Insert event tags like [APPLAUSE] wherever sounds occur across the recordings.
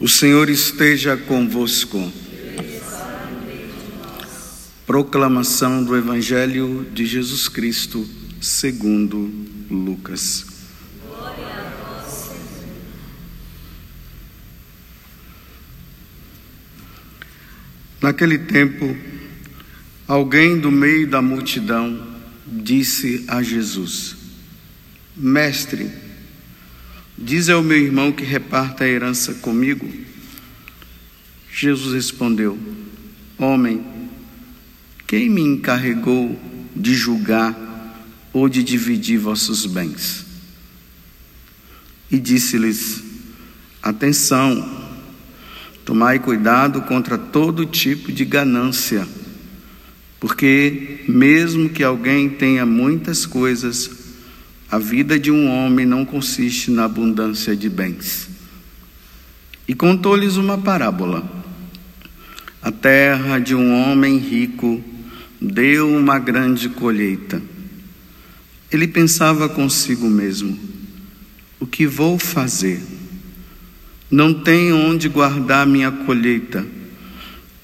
O Senhor esteja convosco. Proclamação do Evangelho de Jesus Cristo, segundo Lucas. Naquele tempo, alguém do meio da multidão disse a Jesus: Mestre, Diz ao meu irmão que reparta a herança comigo. Jesus respondeu: Homem, quem me encarregou de julgar ou de dividir vossos bens? E disse-lhes: Atenção, tomai cuidado contra todo tipo de ganância, porque, mesmo que alguém tenha muitas coisas, a vida de um homem não consiste na abundância de bens. E contou-lhes uma parábola. A terra de um homem rico deu uma grande colheita. Ele pensava consigo mesmo: o que vou fazer? Não tenho onde guardar minha colheita.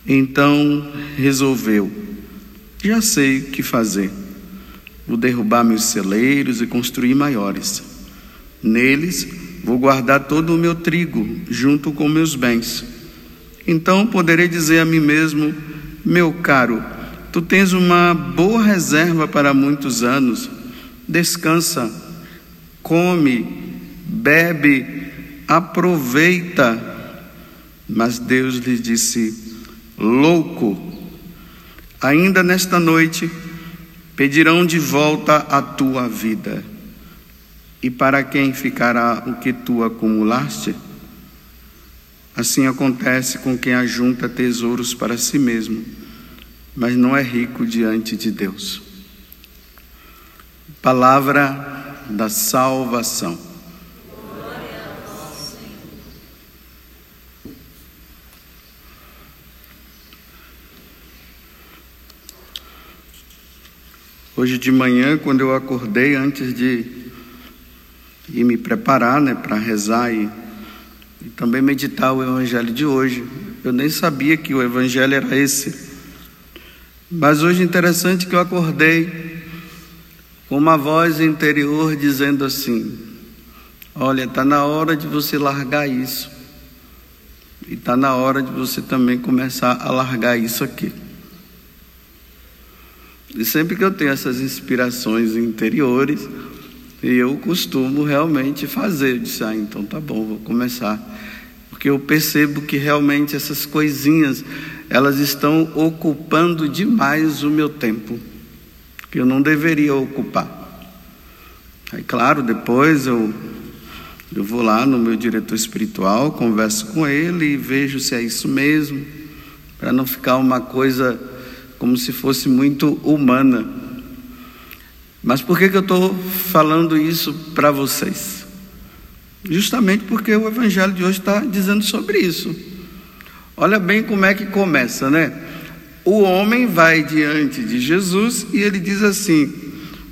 Então resolveu: já sei o que fazer Vou derrubar meus celeiros e construir maiores. Neles vou guardar todo o meu trigo, junto com meus bens. Então poderei dizer a mim mesmo: Meu caro, tu tens uma boa reserva para muitos anos. Descansa, come, bebe, aproveita. Mas Deus lhe disse: Louco, ainda nesta noite pedirão de volta a tua vida. E para quem ficará o que tu acumulaste? Assim acontece com quem ajunta tesouros para si mesmo, mas não é rico diante de Deus. Palavra da salvação. Hoje de manhã, quando eu acordei, antes de ir me preparar né, para rezar e, e também meditar o Evangelho de hoje, eu nem sabia que o Evangelho era esse. Mas hoje interessante que eu acordei com uma voz interior dizendo assim: Olha, está na hora de você largar isso. E está na hora de você também começar a largar isso aqui. E sempre que eu tenho essas inspirações interiores, eu costumo realmente fazer. Eu disse, ah, então tá bom, vou começar. Porque eu percebo que realmente essas coisinhas, elas estão ocupando demais o meu tempo, que eu não deveria ocupar. Aí, claro, depois eu, eu vou lá no meu diretor espiritual, converso com ele e vejo se é isso mesmo, para não ficar uma coisa como se fosse muito humana. Mas por que, que eu estou falando isso para vocês? Justamente porque o Evangelho de hoje está dizendo sobre isso. Olha bem como é que começa, né? O homem vai diante de Jesus e ele diz assim: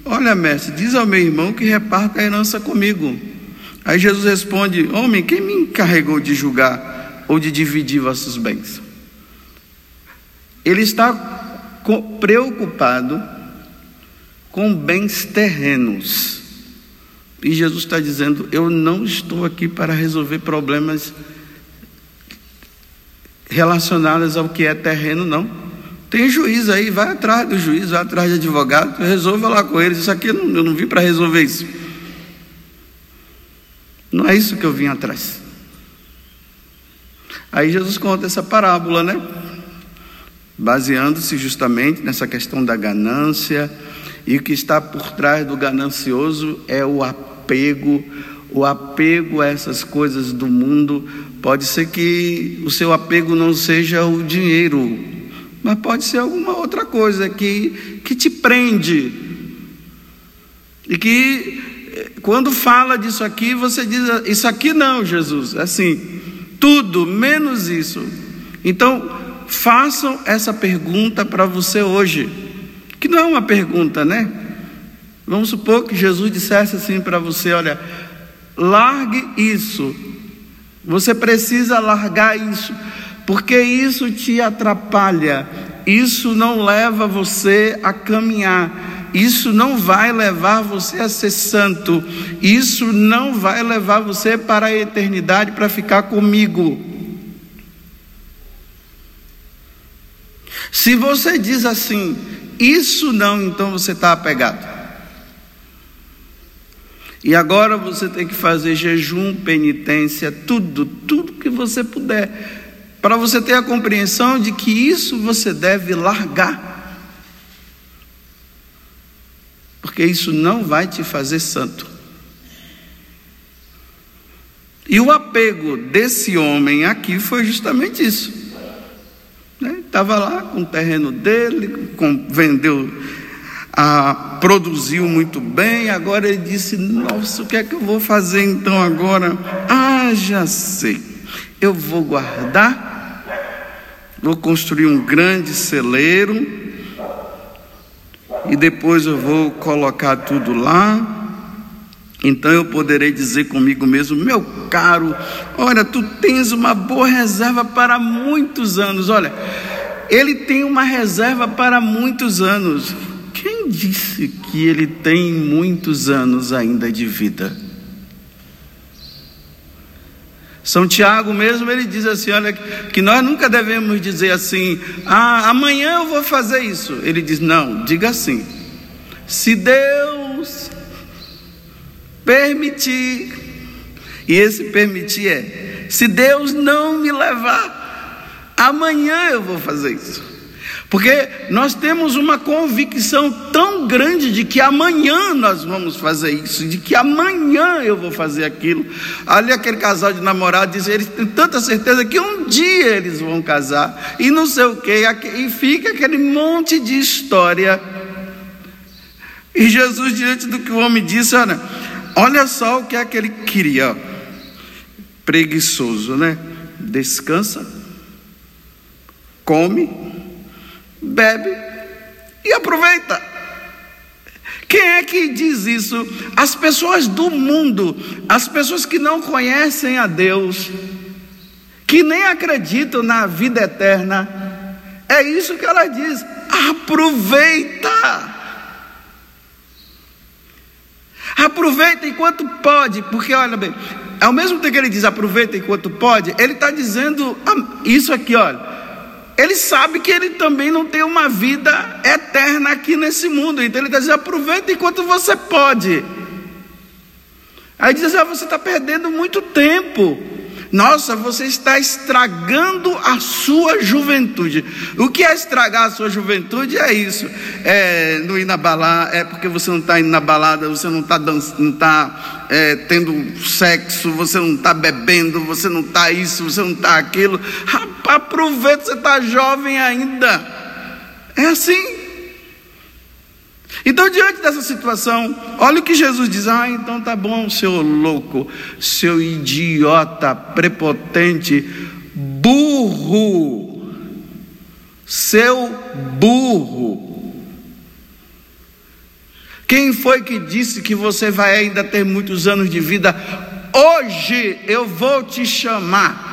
Olha, mestre, diz ao meu irmão que reparta a herança comigo. Aí Jesus responde: Homem, quem me encarregou de julgar ou de dividir vossos bens? Ele está preocupado com bens terrenos. E Jesus está dizendo: Eu não estou aqui para resolver problemas relacionados ao que é terreno, não. Tem juiz aí, vai atrás do juiz, vai atrás de advogado, resolva lá com eles. Isso aqui eu não, eu não vim para resolver isso. Não é isso que eu vim atrás. Aí Jesus conta essa parábola, né? Baseando-se justamente nessa questão da ganância, e o que está por trás do ganancioso é o apego, o apego a essas coisas do mundo. Pode ser que o seu apego não seja o dinheiro, mas pode ser alguma outra coisa que, que te prende. E que quando fala disso aqui, você diz: Isso aqui não, Jesus, assim, tudo menos isso. Então, façam essa pergunta para você hoje, que não é uma pergunta, né? Vamos supor que Jesus dissesse assim para você: olha, largue isso, Você precisa largar isso, porque isso te atrapalha, isso não leva você a caminhar, isso não vai levar você a ser santo, isso não vai levar você para a eternidade para ficar comigo. Se você diz assim, isso não, então você está apegado. E agora você tem que fazer jejum, penitência, tudo, tudo que você puder, para você ter a compreensão de que isso você deve largar. Porque isso não vai te fazer santo. E o apego desse homem aqui foi justamente isso. Estava lá com o terreno dele, com, vendeu ah, produziu muito bem, agora ele disse: Nossa, o que é que eu vou fazer então agora? Ah, já sei, eu vou guardar, vou construir um grande celeiro, e depois eu vou colocar tudo lá. Então eu poderei dizer comigo mesmo, meu caro, olha, tu tens uma boa reserva para muitos anos. Olha, ele tem uma reserva para muitos anos. Quem disse que ele tem muitos anos ainda de vida? São Tiago mesmo, ele diz assim: olha, que nós nunca devemos dizer assim, ah, amanhã eu vou fazer isso. Ele diz: não, diga assim, se Deus permitir, e esse permitir é, se Deus não me levar, amanhã eu vou fazer isso. Porque nós temos uma convicção tão grande de que amanhã nós vamos fazer isso, de que amanhã eu vou fazer aquilo. Ali aquele casal de namorado diz, eles têm tanta certeza que um dia eles vão casar e não sei o que, e fica aquele monte de história. E Jesus, diante do que o homem disse, olha, olha só o que é que ele queria, preguiçoso, né? Descansa, come, bebe e aproveita. Quem é que diz isso? As pessoas do mundo, as pessoas que não conhecem a Deus, que nem acreditam na vida eterna. É isso que ela diz. Aproveita. Aproveita enquanto pode, porque olha bem, ao mesmo tempo que ele diz aproveita enquanto pode, ele está dizendo isso aqui, olha. Ele sabe que ele também não tem uma vida eterna aqui nesse mundo. Então ele dizendo: aproveita enquanto você pode. Aí diz: ah, você está perdendo muito tempo. Nossa, você está estragando a sua juventude. O que é estragar a sua juventude? É isso. É não ir na balada, é porque você não está indo na balada, você não está não tá, é, tendo sexo, você não está bebendo, você não está isso, você não está aquilo. Rapaz, aproveita, você está jovem ainda. É assim. Então, diante dessa situação, olha o que Jesus diz: Ah, então tá bom, seu louco, seu idiota, prepotente, burro, seu burro. Quem foi que disse que você vai ainda ter muitos anos de vida? Hoje eu vou te chamar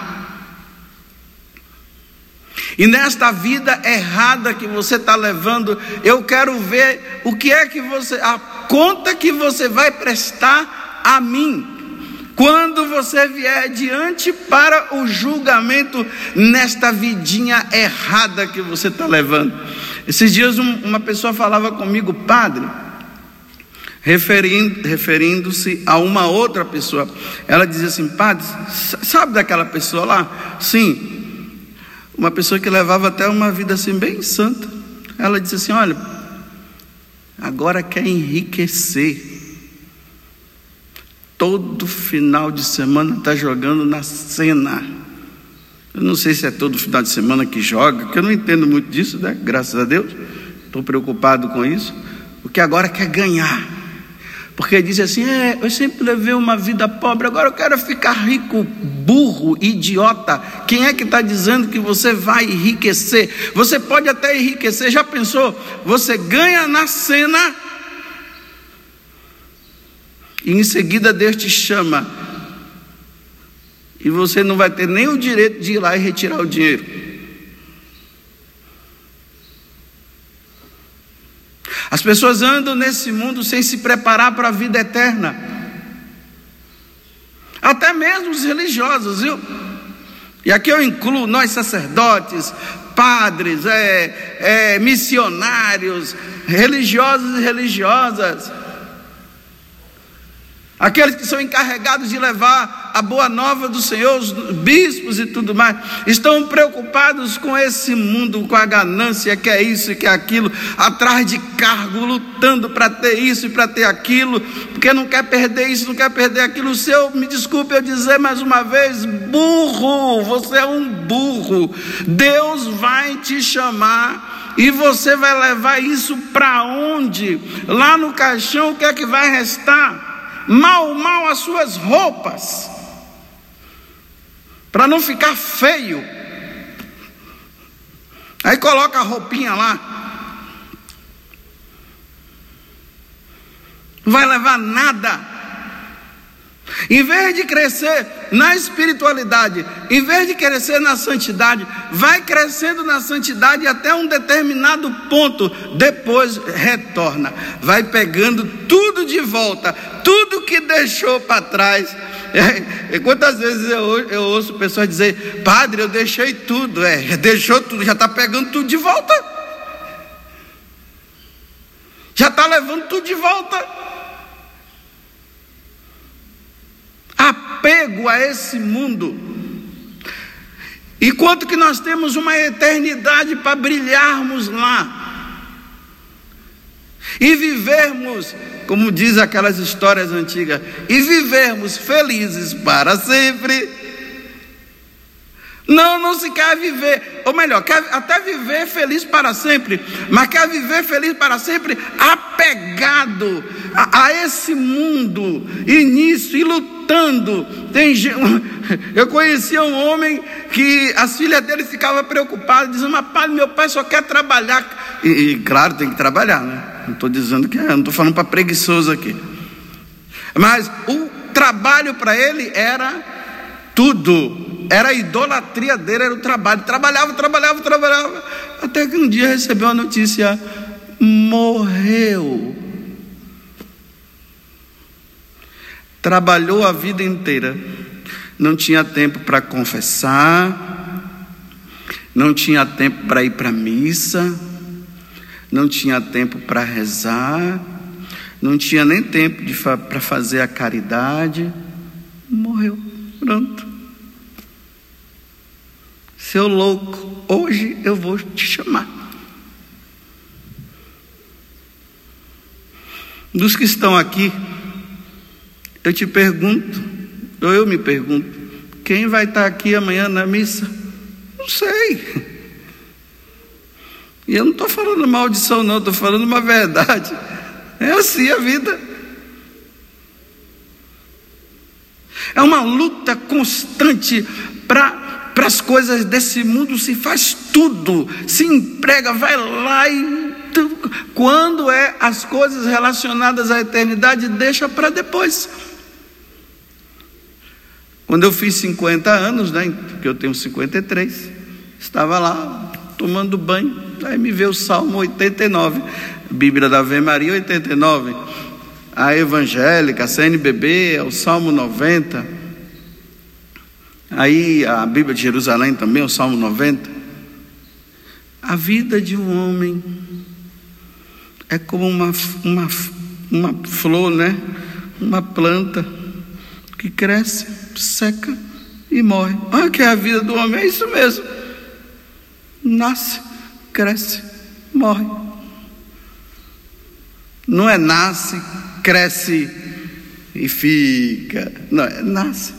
e nesta vida errada que você está levando, eu quero ver o que é que você, a conta que você vai prestar a mim. Quando você vier diante para o julgamento nesta vidinha errada que você está levando. Esses dias um, uma pessoa falava comigo, padre, referindo-se referindo a uma outra pessoa. Ela dizia assim, padre, sabe daquela pessoa lá? Sim, uma pessoa que levava até uma vida assim bem santa. Ela disse assim: Olha, agora quer enriquecer. Todo final de semana está jogando na cena. Eu não sei se é todo final de semana que joga, que eu não entendo muito disso, né? Graças a Deus. Estou preocupado com isso. Porque agora quer ganhar. Porque diz assim: é, eu sempre levei uma vida pobre, agora eu quero ficar rico, burro, idiota. Quem é que está dizendo que você vai enriquecer? Você pode até enriquecer, já pensou? Você ganha na cena e em seguida Deus te chama E você não vai ter nem o direito de ir lá e retirar o dinheiro. As pessoas andam nesse mundo sem se preparar para a vida eterna. Até mesmo os religiosos, viu? E aqui eu incluo nós sacerdotes, padres, é, é, missionários, religiosos e religiosas. Aqueles que são encarregados de levar a boa nova do Senhor, os bispos e tudo mais, estão preocupados com esse mundo, com a ganância que é isso e que é aquilo, atrás de cargo, lutando para ter isso e para ter aquilo, porque não quer perder isso, não quer perder aquilo. O seu, me desculpe eu dizer mais uma vez, burro, você é um burro. Deus vai te chamar e você vai levar isso para onde? Lá no caixão, o que é que vai restar? mal, mal as suas roupas, para não ficar feio. Aí coloca a roupinha lá. Não vai levar nada. Em vez de crescer na espiritualidade, em vez de crescer na santidade, vai crescendo na santidade até um determinado ponto, depois retorna, vai pegando tudo de volta, tudo que deixou para trás. [LAUGHS] Quantas vezes eu, eu ouço pessoas dizer, Padre, eu deixei tudo, é, deixou tudo, já está pegando tudo de volta, já está levando tudo de volta. apego a esse mundo. Enquanto que nós temos uma eternidade para brilharmos lá e vivermos, como diz aquelas histórias antigas, e vivermos felizes para sempre. Não, não se quer viver, ou melhor, quer até viver feliz para sempre, mas quer viver feliz para sempre apegado a, a esse mundo, e nisso, e lutando. Tem, [LAUGHS] eu conhecia um homem que as filhas dele ficavam preocupadas, dizendo, mas pai, meu pai só quer trabalhar. E, e claro, tem que trabalhar, né? Não estou dizendo que é, não estou falando para preguiçoso aqui. Mas o trabalho para ele era tudo era a idolatria dele, era o trabalho. Trabalhava, trabalhava, trabalhava. Até que um dia recebeu a notícia: morreu. Trabalhou a vida inteira, não tinha tempo para confessar, não tinha tempo para ir para a missa, não tinha tempo para rezar, não tinha nem tempo para fazer a caridade. Morreu, pronto. Seu louco, hoje eu vou te chamar. Dos que estão aqui, eu te pergunto, ou eu me pergunto, quem vai estar aqui amanhã na missa? Não sei. E eu não estou falando maldição, não, estou falando uma verdade. É assim a vida. É uma luta constante para para as coisas desse mundo se faz tudo, se emprega, vai lá e quando é as coisas relacionadas à eternidade, deixa para depois. Quando eu fiz 50 anos, né, porque eu tenho 53, estava lá tomando banho, aí me veio o Salmo 89, Bíblia da Ave Maria 89, a evangélica, a CNBB, o Salmo 90. Aí a Bíblia de Jerusalém também, o Salmo 90. A vida de um homem é como uma, uma, uma flor, né? Uma planta que cresce, seca e morre. Olha que é a vida do homem, é isso mesmo. Nasce, cresce, morre. Não é nasce, cresce e fica. Não, é nasce,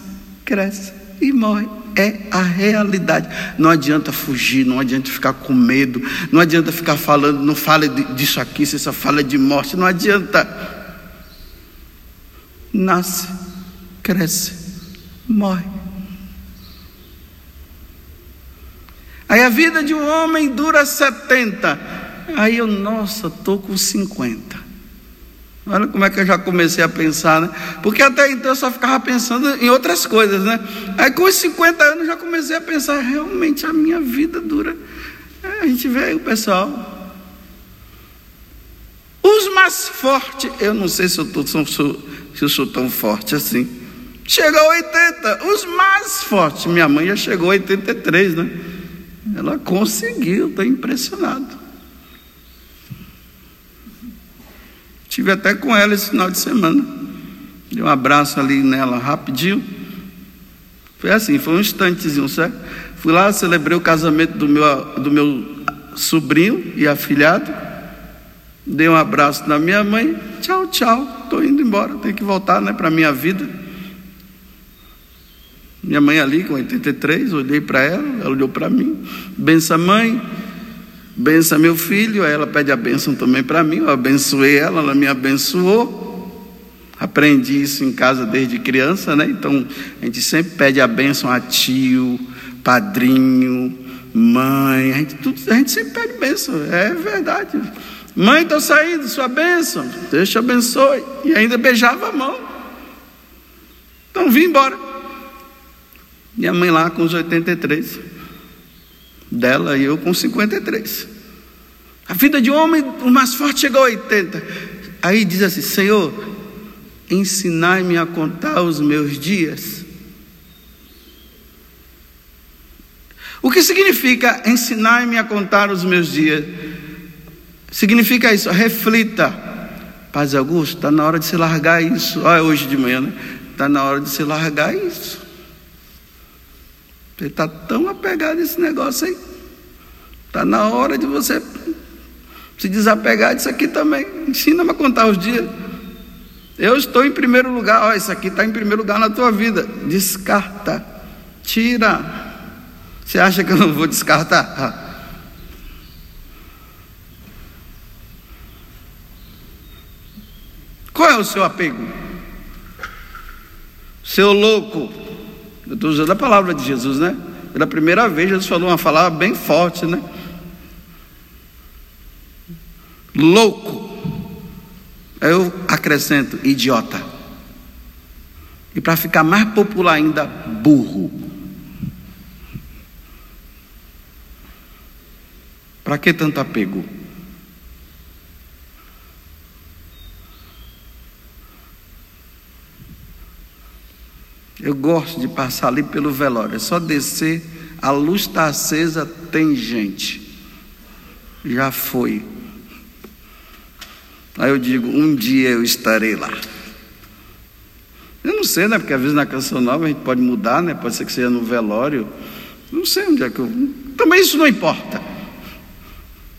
cresce e morre. É a realidade. Não adianta fugir, não adianta ficar com medo, não adianta ficar falando, não fale disso aqui, você só fala de morte, não adianta. Nasce, cresce, morre. Aí a vida de um homem dura 70. Aí eu, nossa, estou com 50. Olha como é que eu já comecei a pensar, né? Porque até então eu só ficava pensando em outras coisas, né? Aí com os 50 anos eu já comecei a pensar, realmente a minha vida dura. É, a gente vê aí o pessoal. Os mais fortes, eu não sei se eu, tô, se eu sou tão forte assim. Chegou a 80, os mais fortes. Minha mãe já chegou a 83, né? Ela conseguiu, estou impressionado. Tive até com ela esse final de semana. Dei um abraço ali nela rapidinho. Foi assim, foi um instantezinho, certo? Fui lá, celebrei o casamento do meu, do meu sobrinho e afilhado. Dei um abraço na minha mãe. Tchau, tchau. Estou indo embora, tenho que voltar né, para a minha vida. Minha mãe ali com 83, olhei para ela, ela olhou para mim. Bença mãe, bença meu filho, aí ela pede a bênção também para mim, eu abençoei ela, ela me abençoou. Aprendi isso em casa desde criança, né? Então a gente sempre pede a bênção a tio, padrinho, mãe, a gente, tudo, a gente sempre pede bênção, é verdade. Mãe, estou saindo, sua bênção, Deus te abençoe. E ainda beijava a mão. Então vim embora. Minha mãe lá com os 83 dela e eu com 53. A vida de homem, o mais forte, chegou a 80. Aí diz assim: Senhor, ensinai-me a contar os meus dias. O que significa ensinar-me a contar os meus dias? Significa isso, reflita. Paz Augusto, está na hora de se largar isso. Olha, hoje de manhã, né? Está na hora de se largar isso. Você está tão apegado a esse negócio aí. Está na hora de você se desapegar disso aqui também. Ensina-me a contar os dias. Eu estou em primeiro lugar. Olha, isso aqui está em primeiro lugar na tua vida. Descarta. Tira. Você acha que eu não vou descartar? Qual é o seu apego? Seu louco. Eu estou usando a palavra de Jesus, né? Pela primeira vez, Jesus falou uma palavra bem forte, né? louco. Eu acrescento idiota. E para ficar mais popular ainda, burro. Para que tanto apego? Eu gosto de passar ali pelo velório, é só descer, a luz está acesa, tem gente. Já foi. Aí eu digo, um dia eu estarei lá. Eu não sei, né? Porque às vezes na canção nova a gente pode mudar, né? Pode ser que seja no velório. Não sei onde é que eu. Também isso não importa.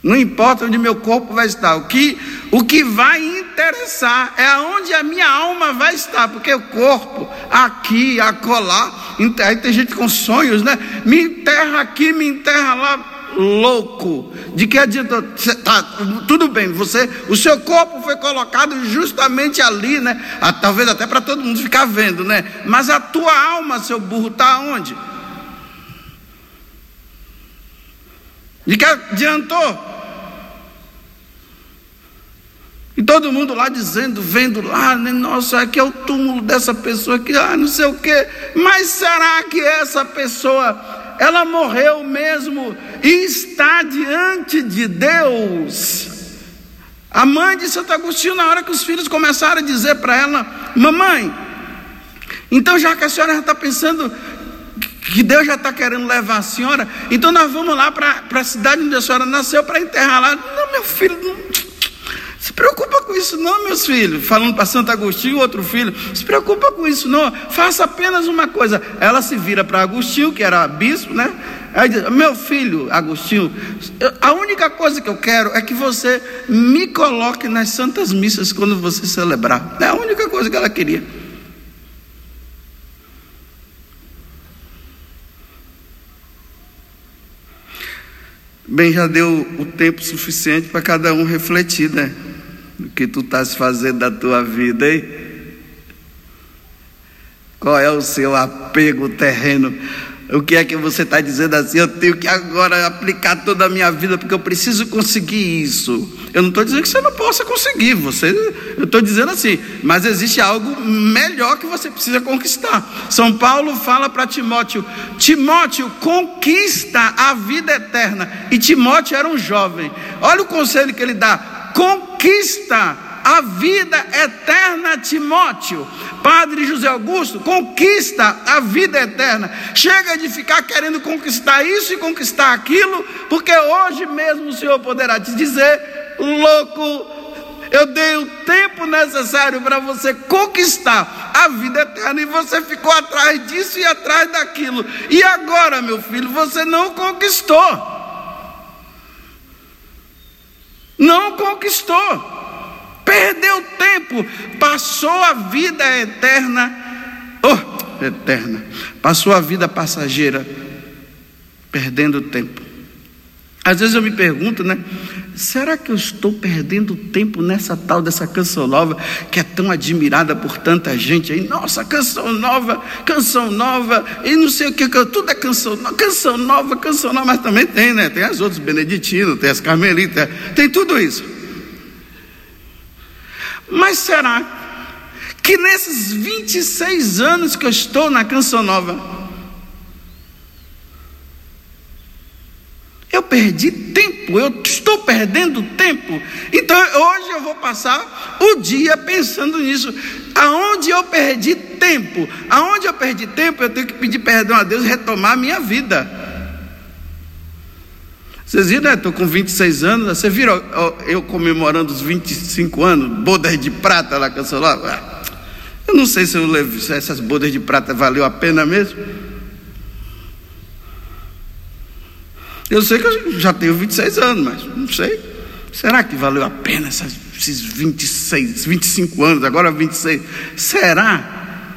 Não importa onde meu corpo vai estar. O que, o que vai interessar é aonde a minha alma vai estar. Porque o corpo, aqui, acolá. Aí tem gente com sonhos, né? Me enterra aqui, me enterra lá louco. De que adianta? Tá, tudo bem, você, o seu corpo foi colocado justamente ali, né? Ah, talvez até para todo mundo ficar vendo, né? Mas a tua alma, seu burro, está onde? De que adiantou? E todo mundo lá dizendo, vendo lá, né, nossa, aqui é o túmulo dessa pessoa que, ah, não sei o quê. Mas será que essa pessoa ela morreu mesmo e está diante de Deus. A mãe de Santo Agostinho, na hora que os filhos começaram a dizer para ela: Mamãe, então já que a senhora já está pensando que Deus já está querendo levar a senhora, então nós vamos lá para a cidade onde a senhora nasceu para enterrar lá. Não, meu filho, não preocupa com isso não, meus filhos. Falando para Santo Agostinho, outro filho, se preocupa com isso não. Faça apenas uma coisa. Ela se vira para Agostinho, que era bispo, né? Aí diz, meu filho, Agostinho, a única coisa que eu quero é que você me coloque nas santas missas quando você celebrar. É a única coisa que ela queria. Bem, já deu o tempo suficiente para cada um refletir, né? Que tu estás fazendo da tua vida, hein? Qual é o seu apego terreno? O que é que você está dizendo assim? Eu tenho que agora aplicar toda a minha vida porque eu preciso conseguir isso. Eu não estou dizendo que você não possa conseguir, você, eu estou dizendo assim, mas existe algo melhor que você precisa conquistar. São Paulo fala para Timóteo: Timóteo, conquista a vida eterna. E Timóteo era um jovem. Olha o conselho que ele dá: conquista a vida eterna, Timóteo. Padre José Augusto, conquista a vida eterna. Chega de ficar querendo conquistar isso e conquistar aquilo, porque hoje mesmo o Senhor poderá te dizer, louco, eu dei o tempo necessário para você conquistar a vida eterna e você ficou atrás disso e atrás daquilo. E agora, meu filho, você não conquistou. Não conquistou perdeu tempo, passou a vida eterna, oh, eterna, passou a vida passageira, perdendo tempo. Às vezes eu me pergunto, né? Será que eu estou perdendo tempo nessa tal dessa canção nova que é tão admirada por tanta gente aí? Nossa, canção nova, canção nova, e não sei o que, tudo é canção nova, canção nova, canção nova, mas também tem, né? Tem as outras, Beneditino, tem as Carmelitas, tem tudo isso. Mas será que nesses 26 anos que eu estou na Canção Nova, eu perdi tempo, eu estou perdendo tempo. Então hoje eu vou passar o dia pensando nisso. Aonde eu perdi tempo? Aonde eu perdi tempo, eu tenho que pedir perdão a Deus e retomar a minha vida. Vocês viram, né? Estou com 26 anos. Você viram eu comemorando os 25 anos, bodas de prata lá eu lá? Ah, eu não sei se, eu levo, se essas bodas de prata valeu a pena mesmo. Eu sei que eu já tenho 26 anos, mas não sei. Será que valeu a pena essas, esses 26, 25 anos, agora 26? Será?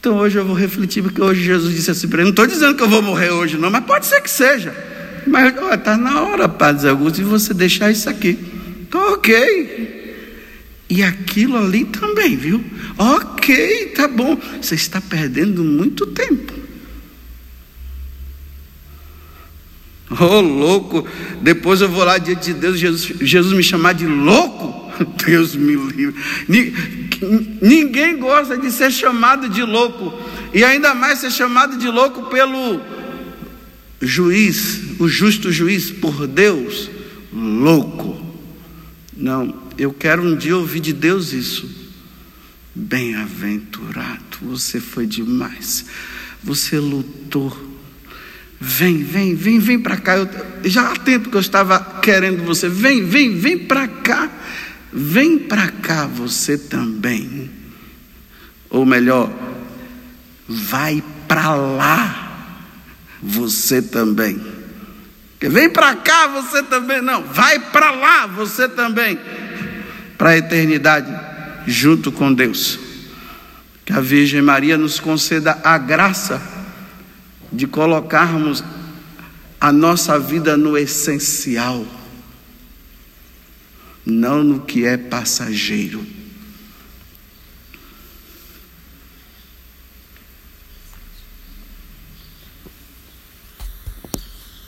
Então hoje eu vou refletir, porque hoje Jesus disse assim para mim: não estou dizendo que eu vou morrer hoje, não, mas pode ser que seja. Mas está na hora, Padre Augusto, de você deixar isso aqui. Tá ok. E aquilo ali também, viu? Ok, tá bom. Você está perdendo muito tempo. Oh, louco. Depois eu vou lá diante de Deus, Jesus, Jesus me chamar de louco. [LAUGHS] Deus me livre. Ninguém gosta de ser chamado de louco. E ainda mais ser chamado de louco pelo juiz, o justo juiz por Deus, louco. Não, eu quero um dia ouvir de Deus isso. Bem-aventurado, você foi demais. Você lutou. Vem, vem, vem, vem para cá. Eu, já há tempo que eu estava querendo você. Vem, vem, vem para cá. Vem para cá você também. Ou melhor, vai para lá você também. Vem para cá, você também. Não, vai para lá, você também. Para a eternidade, junto com Deus. Que a Virgem Maria nos conceda a graça de colocarmos a nossa vida no essencial, não no que é passageiro.